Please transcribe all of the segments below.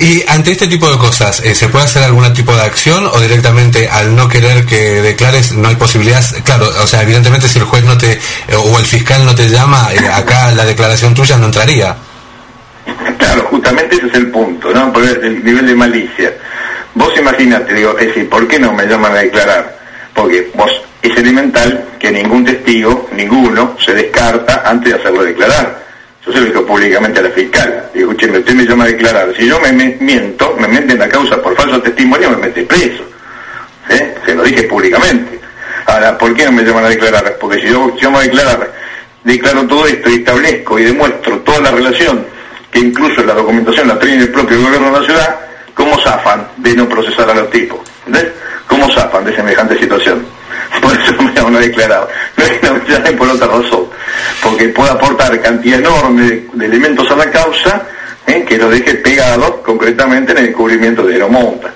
Y ante este tipo de cosas, eh, ¿se puede hacer algún tipo de acción o directamente al no querer que declares no hay posibilidad? Claro, o sea, evidentemente si el juez no te, eh, o el fiscal no te llama, eh, acá la declaración tuya no entraría. Claro, justamente ese es el punto, ¿no? Por el nivel de malicia. Vos imaginate, digo, es decir, ¿por qué no me llaman a declarar? Porque vos es elemental que ningún testigo, ninguno, se descarta antes de hacerlo declarar. Yo se lo digo públicamente a la fiscal. Digo, escúcheme, usted me llama a declarar. Si yo me, miento, me meten la causa por falso testimonio, me mete preso. ¿Eh? Se lo dije públicamente. Ahora, ¿por qué no me llaman a declarar? Porque si yo, llamo a declarar, declaro todo esto y establezco y demuestro toda la relación, que incluso la documentación la tiene el propio gobierno de la ciudad, ¿cómo zafan de no procesar a los tipos? ¿Entendés? ¿Cómo zafan de semejante situación? Por eso me han declarado. Que por otra razón. Porque puede aportar cantidad enorme de, elementos a la causa ¿eh? que lo deje pegado concretamente en el descubrimiento de Aeromonta.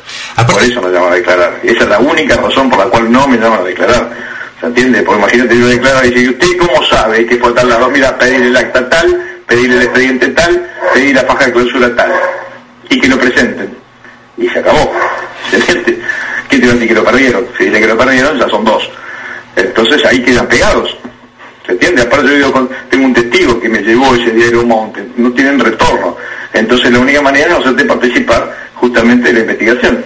Por eso me llaman a declarar. Esa es la única razón por la cual no me llaman a declarar. ¿Se entiende? Porque imagínate yo declaro y dice, ¿y usted cómo sabe que fue tal lado? Mira, pedir el acta tal, pedir el expediente tal, pedir la faja de clausura tal. Y que lo presenten. Y se acabó. ¿Se entiende? ¿Qué te decir que lo perdieron? Si dicen que lo perdieron, ya son dos. Entonces ahí quedan pegados. ¿Se entiende? Aparte yo tengo un testigo que me llevó ese diario Monte, no tienen retorno. Entonces la única manera es hacerte participar justamente de la investigación.